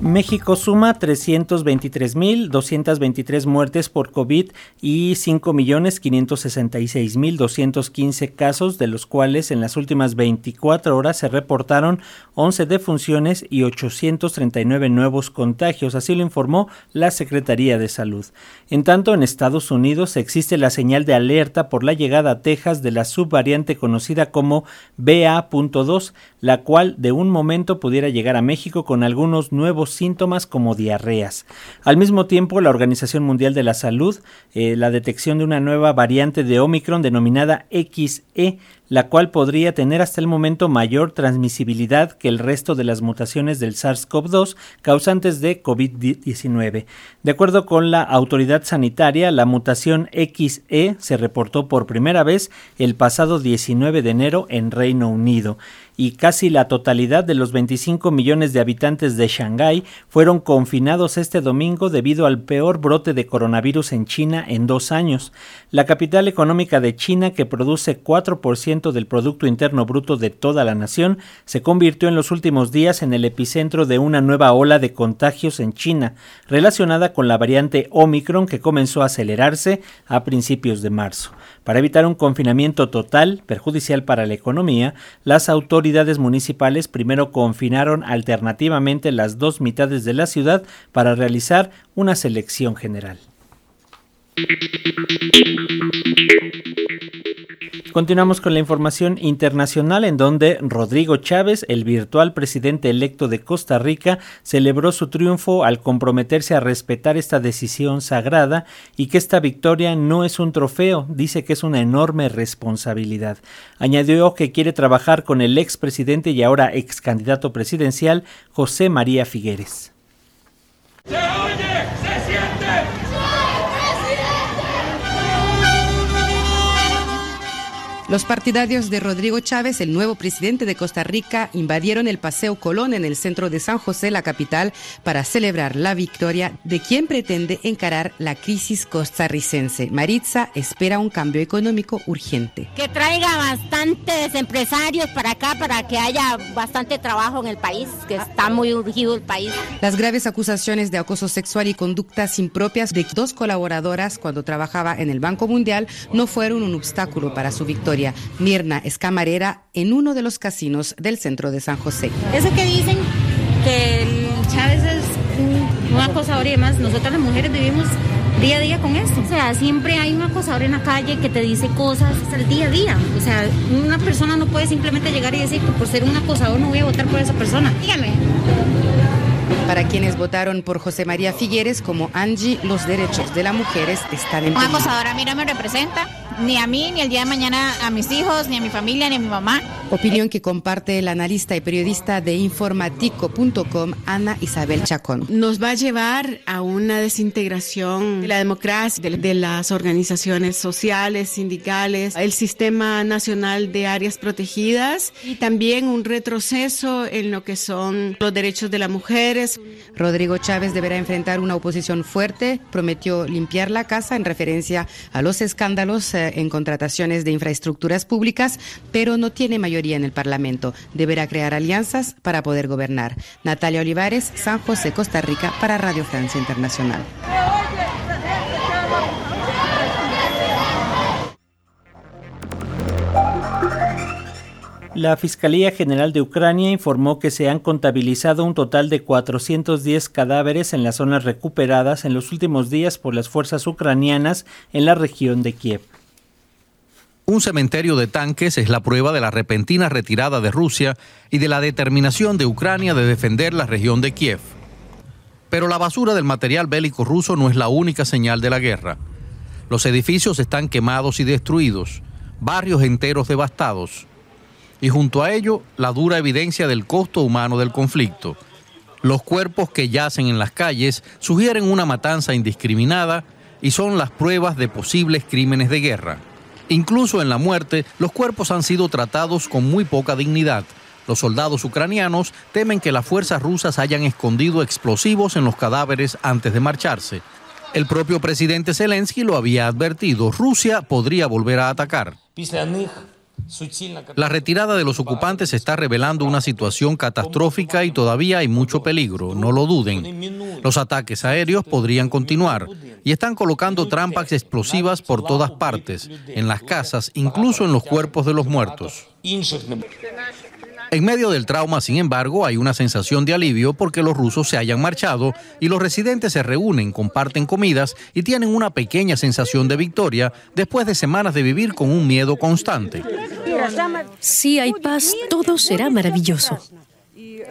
México suma 323.223 muertes por COVID y 5.566.215 casos, de los cuales en las últimas 24 horas se reportaron 11 defunciones y 839 nuevos contagios, así lo informó la Secretaría de Salud. En tanto, en Estados Unidos existe la señal de alerta por la llegada a Texas de la subvariante conocida como BA.2, la cual de un momento pudiera llegar a México con algunos nuevos síntomas como diarreas. Al mismo tiempo, la Organización Mundial de la Salud, eh, la detección de una nueva variante de Omicron denominada XE, la cual podría tener hasta el momento mayor transmisibilidad que el resto de las mutaciones del SARS-CoV-2 causantes de COVID-19. De acuerdo con la autoridad sanitaria, la mutación XE se reportó por primera vez el pasado 19 de enero en Reino Unido y casi la totalidad de los 25 millones de habitantes de Shanghái fueron confinados este domingo debido al peor brote de coronavirus en China en dos años. La capital económica de China, que produce 4% del Producto Interno Bruto de toda la nación, se convirtió en los últimos días en el epicentro de una nueva ola de contagios en China, relacionada con la variante Omicron que comenzó a acelerarse a principios de marzo. Para evitar un confinamiento total, perjudicial para la economía, las autoridades municipales primero confinaron alternativamente las dos mitades de la ciudad para realizar una selección general. Continuamos con la información internacional en donde Rodrigo Chávez, el virtual presidente electo de Costa Rica, celebró su triunfo al comprometerse a respetar esta decisión sagrada y que esta victoria no es un trofeo, dice que es una enorme responsabilidad. Añadió que quiere trabajar con el expresidente y ahora ex candidato presidencial José María Figueres. Los partidarios de Rodrigo Chávez, el nuevo presidente de Costa Rica, invadieron el Paseo Colón en el centro de San José, la capital, para celebrar la victoria de quien pretende encarar la crisis costarricense. Maritza espera un cambio económico urgente. Que traiga bastantes empresarios para acá para que haya bastante trabajo en el país, que está muy urgido el país. Las graves acusaciones de acoso sexual y conductas impropias de dos colaboradoras cuando trabajaba en el Banco Mundial no fueron un obstáculo para su victoria. Mirna es camarera en uno de los casinos del centro de San José. Eso que dicen que Chávez es un, acosador y demás, nosotras las mujeres vivimos día a día con esto. O sea, siempre hay un acosador en la calle que te dice cosas el día a día. O sea, una persona no puede simplemente llegar y decir que por ser un acosador no voy a votar por esa persona. Dígame. Para quienes votaron por José María Figueres como Angie, los derechos de las mujeres están en Un acosador a mí no me representa, ni a mí, ni el día de mañana a mis hijos, ni a mi familia, ni a mi mamá. Opinión que comparte el analista y periodista de informatico.com, Ana Isabel Chacón. Nos va a llevar a una desintegración de la democracia, de, las organizaciones sociales, sindicales, el sistema nacional de áreas protegidas y también un retroceso en lo que son los derechos de las mujeres. Rodrigo Chávez deberá enfrentar una oposición fuerte, prometió limpiar la casa en referencia a los escándalos eh, en contrataciones de infraestructuras públicas, pero no tiene mayor en el Parlamento. Deberá crear alianzas para poder gobernar. Natalia Olivares, San José, Costa Rica, para Radio Francia Internacional. La Fiscalía General de Ucrania informó que se han contabilizado un total de 410 cadáveres en las zonas recuperadas en los últimos días por las fuerzas ucranianas en la región de Kiev. Un cementerio de tanques es la prueba de la repentina retirada de Rusia y de la determinación de Ucrania de defender la región de Kiev. Pero la basura del material bélico ruso no es la única señal de la guerra. Los edificios están quemados y destruidos, barrios enteros devastados, y junto a ello la dura evidencia del costo humano del conflicto. Los cuerpos que yacen en las calles sugieren una matanza indiscriminada y son las pruebas de posibles crímenes de guerra. Incluso en la muerte, los cuerpos han sido tratados con muy poca dignidad. Los soldados ucranianos temen que las fuerzas rusas hayan escondido explosivos en los cadáveres antes de marcharse. El propio presidente Zelensky lo había advertido, Rusia podría volver a atacar. La retirada de los ocupantes está revelando una situación catastrófica y todavía hay mucho peligro, no lo duden. Los ataques aéreos podrían continuar y están colocando trampas explosivas por todas partes, en las casas, incluso en los cuerpos de los muertos. En medio del trauma, sin embargo, hay una sensación de alivio porque los rusos se hayan marchado y los residentes se reúnen, comparten comidas y tienen una pequeña sensación de victoria después de semanas de vivir con un miedo constante. Si hay paz, todo será maravilloso.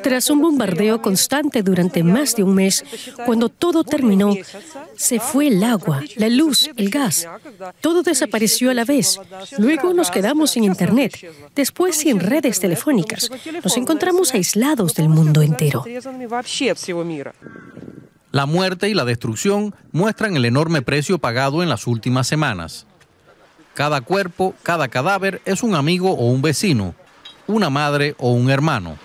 Tras un bombardeo constante durante más de un mes, cuando todo terminó, se fue el agua, la luz, el gas. Todo desapareció a la vez. Luego nos quedamos sin Internet, después sin redes telefónicas. Nos encontramos aislados del mundo entero. La muerte y la destrucción muestran el enorme precio pagado en las últimas semanas. Cada cuerpo, cada cadáver es un amigo o un vecino, una madre o un hermano.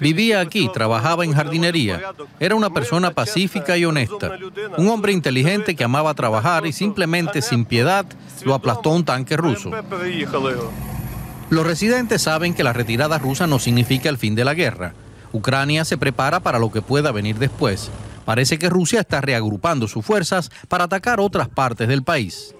Vivía aquí, trabajaba en jardinería. Era una persona pacífica y honesta. Un hombre inteligente que amaba trabajar y simplemente sin piedad lo aplastó un tanque ruso. Los residentes saben que la retirada rusa no significa el fin de la guerra. Ucrania se prepara para lo que pueda venir después. Parece que Rusia está reagrupando sus fuerzas para atacar otras partes del país.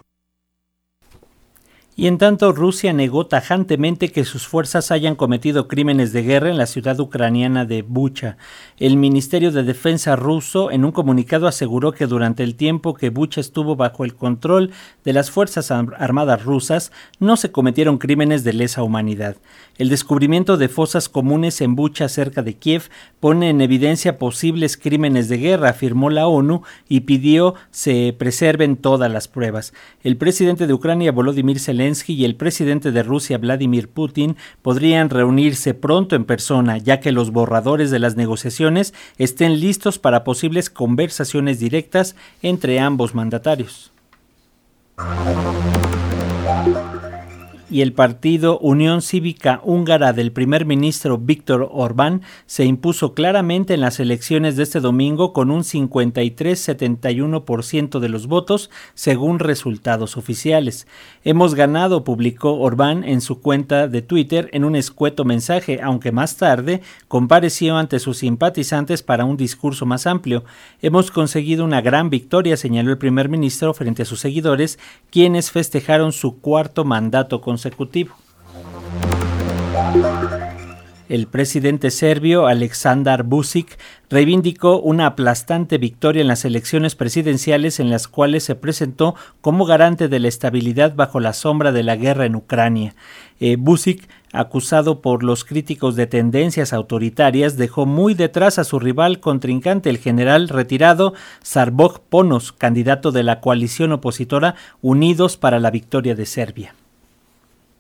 Y en tanto, Rusia negó tajantemente que sus fuerzas hayan cometido crímenes de guerra en la ciudad ucraniana de Bucha. El Ministerio de Defensa ruso en un comunicado aseguró que durante el tiempo que Bucha estuvo bajo el control de las Fuerzas Armadas rusas no se cometieron crímenes de lesa humanidad. El descubrimiento de fosas comunes en Bucha cerca de Kiev pone en evidencia posibles crímenes de guerra, afirmó la ONU y pidió se preserven todas las pruebas. El presidente de Ucrania, Volodymyr Zelensky, y el presidente de Rusia, Vladimir Putin, podrían reunirse pronto en persona, ya que los borradores de las negociaciones estén listos para posibles conversaciones directas entre ambos mandatarios y el partido Unión Cívica Húngara del primer ministro Víctor Orbán se impuso claramente en las elecciones de este domingo con un 53-71% de los votos según resultados oficiales. Hemos ganado, publicó Orbán en su cuenta de Twitter en un escueto mensaje, aunque más tarde compareció ante sus simpatizantes para un discurso más amplio. Hemos conseguido una gran victoria, señaló el primer ministro frente a sus seguidores, quienes festejaron su cuarto mandato con consecutivo. El presidente serbio Aleksandar Vucic reivindicó una aplastante victoria en las elecciones presidenciales en las cuales se presentó como garante de la estabilidad bajo la sombra de la guerra en Ucrania. Eh, acusado por los críticos de tendencias autoritarias, dejó muy detrás a su rival contrincante, el general retirado Sarbog Ponos, candidato de la coalición opositora Unidos para la Victoria de Serbia.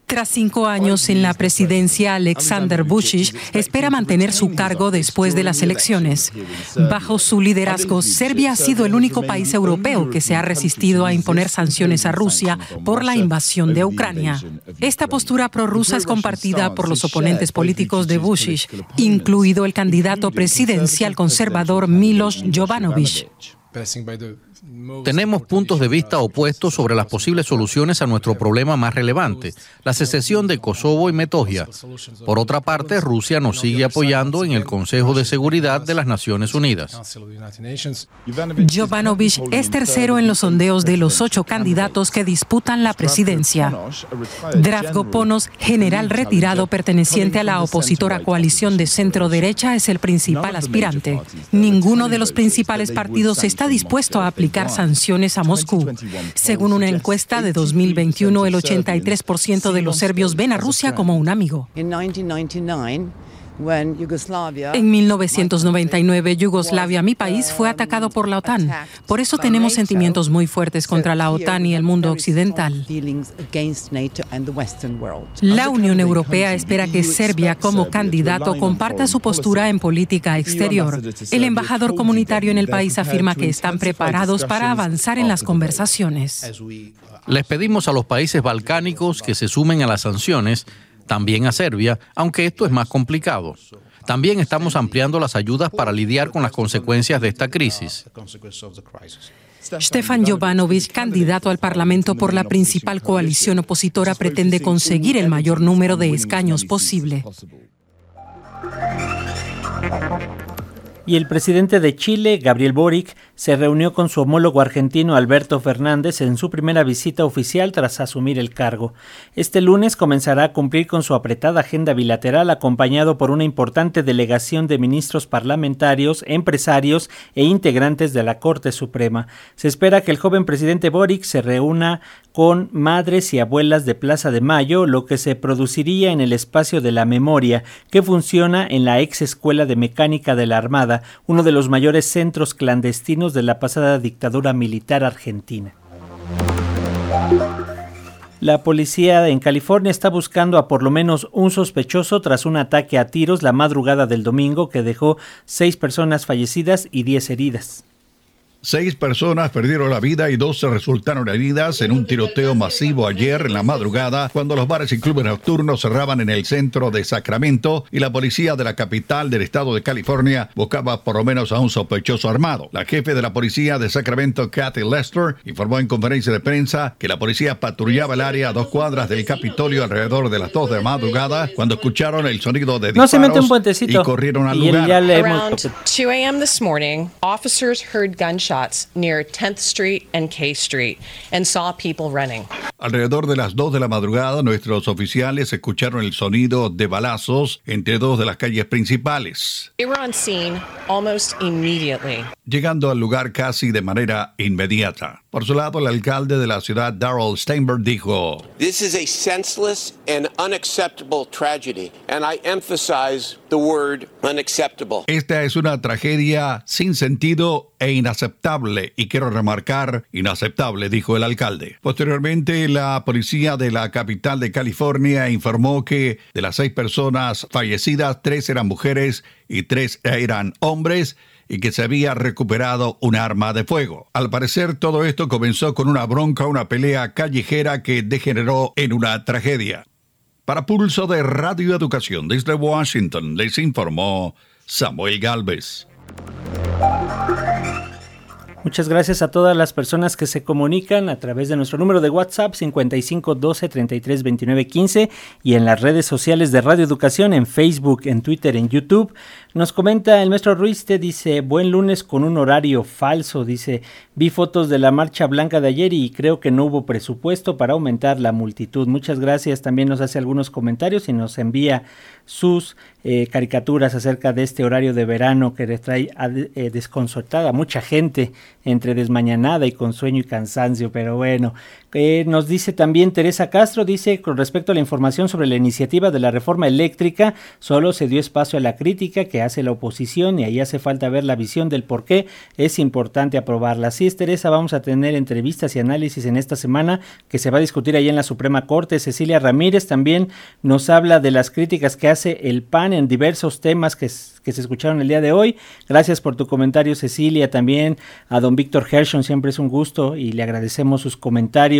Tras cinco años en la presidencia, Alexander Vucic espera mantener su cargo después de las elecciones. Bajo su liderazgo, Serbia ha sido el único país europeo que se ha resistido a imponer sanciones a Rusia por la invasión de Ucrania. Esta postura prorrusa es compartida por los oponentes políticos de Vucic, incluido el candidato presidencial conservador Milos Jovanovic. Tenemos puntos de vista opuestos sobre las posibles soluciones a nuestro problema más relevante, la secesión de Kosovo y Metogia. Por otra parte, Rusia nos sigue apoyando en el Consejo de Seguridad de las Naciones Unidas. Jovanovic es tercero en los sondeos de los ocho candidatos que disputan la presidencia. Drafgo Ponos, general retirado perteneciente a la opositora coalición de centro-derecha, es el principal aspirante. Ninguno de los principales partidos está dispuesto a aplicar sanciones a Moscú. Según una encuesta de 2021, el 83% de los serbios ven a Rusia como un amigo. En 1999, Yugoslavia, mi país, fue atacado por la OTAN. Por eso tenemos sentimientos muy fuertes contra la OTAN y el mundo occidental. La Unión Europea espera que Serbia, como candidato, comparta su postura en política exterior. El embajador comunitario en el país afirma que están preparados para avanzar en las conversaciones. Les pedimos a los países balcánicos que se sumen a las sanciones también a Serbia, aunque esto es más complicado. También estamos ampliando las ayudas para lidiar con las consecuencias de esta crisis. Stefan Jovanovic, candidato al Parlamento por la principal coalición opositora, pretende conseguir el mayor número de escaños posible. Y el presidente de Chile, Gabriel Boric, se reunió con su homólogo argentino Alberto Fernández en su primera visita oficial tras asumir el cargo. Este lunes comenzará a cumplir con su apretada agenda bilateral acompañado por una importante delegación de ministros parlamentarios, empresarios e integrantes de la Corte Suprema. Se espera que el joven presidente Boric se reúna con madres y abuelas de Plaza de Mayo, lo que se produciría en el espacio de la memoria, que funciona en la ex Escuela de Mecánica de la Armada, uno de los mayores centros clandestinos de la pasada dictadura militar argentina. La policía en California está buscando a por lo menos un sospechoso tras un ataque a tiros la madrugada del domingo que dejó seis personas fallecidas y diez heridas. Seis personas perdieron la vida y dos se resultaron heridas en un tiroteo masivo ayer en la madrugada cuando los bares y clubes nocturnos cerraban en el centro de Sacramento y la policía de la capital del estado de California buscaba por lo menos a un sospechoso armado. La jefe de la policía de Sacramento, Kathy Lester, informó en conferencia de prensa que la policía patrullaba el área a dos cuadras del Capitolio alrededor de las dos de la madrugada cuando escucharon el sonido de disparos no se mete un puentecito. y corrieron al Y lugar. ya le hemos- Around 2 a.m. this morning, officers heard gunshots near 10th Street and K Street and saw people running. Alrededor de las 2 de la madrugada, nuestros oficiales escucharon el sonido de balazos entre dos de las calles principales. They were on scene almost immediately. llegando al lugar casi de manera inmediata. Por su lado, el alcalde de la ciudad, Darrell Steinberg, dijo, This is a senseless and unacceptable tragedy, and I emphasize the word unacceptable. Esta es una tragedia sin sentido e inaceptable, y quiero remarcar inaceptable, dijo el alcalde. Posteriormente, la policía de la capital de California informó que de las seis personas fallecidas, tres eran mujeres y tres eran hombres y que se había recuperado un arma de fuego. Al parecer todo esto comenzó con una bronca, una pelea callejera que degeneró en una tragedia. Para Pulso de Radio Educación desde Washington les informó Samuel Galvez. Muchas gracias a todas las personas que se comunican a través de nuestro número de WhatsApp 55 12 33 29 15 y en las redes sociales de Radio Educación, en Facebook, en Twitter, en YouTube. Nos comenta el maestro Ruiz, te dice, buen lunes con un horario falso, dice, vi fotos de la marcha blanca de ayer y creo que no hubo presupuesto para aumentar la multitud. Muchas gracias, también nos hace algunos comentarios y nos envía sus eh, caricaturas acerca de este horario de verano que le trae a, eh, desconcertada mucha gente entre desmañanada y con sueño y cansancio, pero bueno. Eh, nos dice también Teresa Castro, dice con respecto a la información sobre la iniciativa de la reforma eléctrica, solo se dio espacio a la crítica que hace la oposición y ahí hace falta ver la visión del por qué es importante aprobarla. Así es, Teresa, vamos a tener entrevistas y análisis en esta semana que se va a discutir ahí en la Suprema Corte. Cecilia Ramírez también nos habla de las críticas que hace el PAN en diversos temas que se escucharon el día de hoy. Gracias por tu comentario, Cecilia. También a don Víctor Hershon, siempre es un gusto y le agradecemos sus comentarios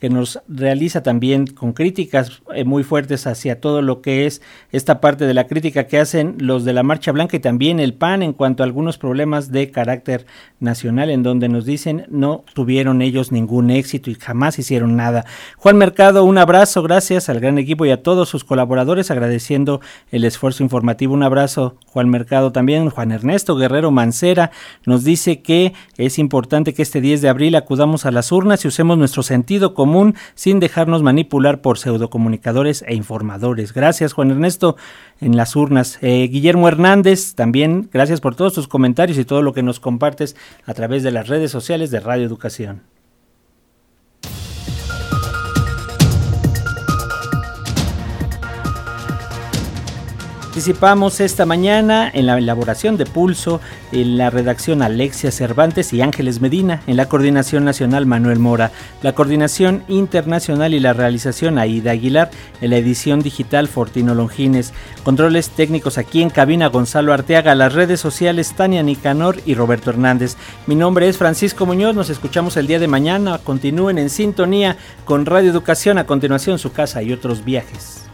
que nos realiza también con críticas eh, muy fuertes hacia todo lo que es esta parte de la crítica que hacen los de la Marcha Blanca y también el PAN en cuanto a algunos problemas de carácter nacional en donde nos dicen no tuvieron ellos ningún éxito y jamás hicieron nada. Juan Mercado, un abrazo, gracias al gran equipo y a todos sus colaboradores agradeciendo el esfuerzo informativo. Un abrazo, Juan mercado también. Juan Ernesto Guerrero Mancera nos dice que es importante que este 10 de abril acudamos a las urnas y usemos nuestro sentido común sin dejarnos manipular por pseudocomunicadores e informadores. Gracias, Juan Ernesto, en las urnas. Eh, Guillermo Hernández, también gracias por todos tus comentarios y todo lo que nos compartes a través de las redes sociales de Radio Educación. Participamos esta mañana en la elaboración de Pulso, en la redacción Alexia Cervantes y Ángeles Medina, en la coordinación nacional Manuel Mora, la coordinación internacional y la realización Aida Aguilar, en la edición digital Fortino Longines, controles técnicos aquí en cabina Gonzalo Arteaga, las redes sociales Tania Nicanor y Roberto Hernández. Mi nombre es Francisco Muñoz, nos escuchamos el día de mañana, continúen en sintonía con Radio Educación, a continuación su casa y otros viajes.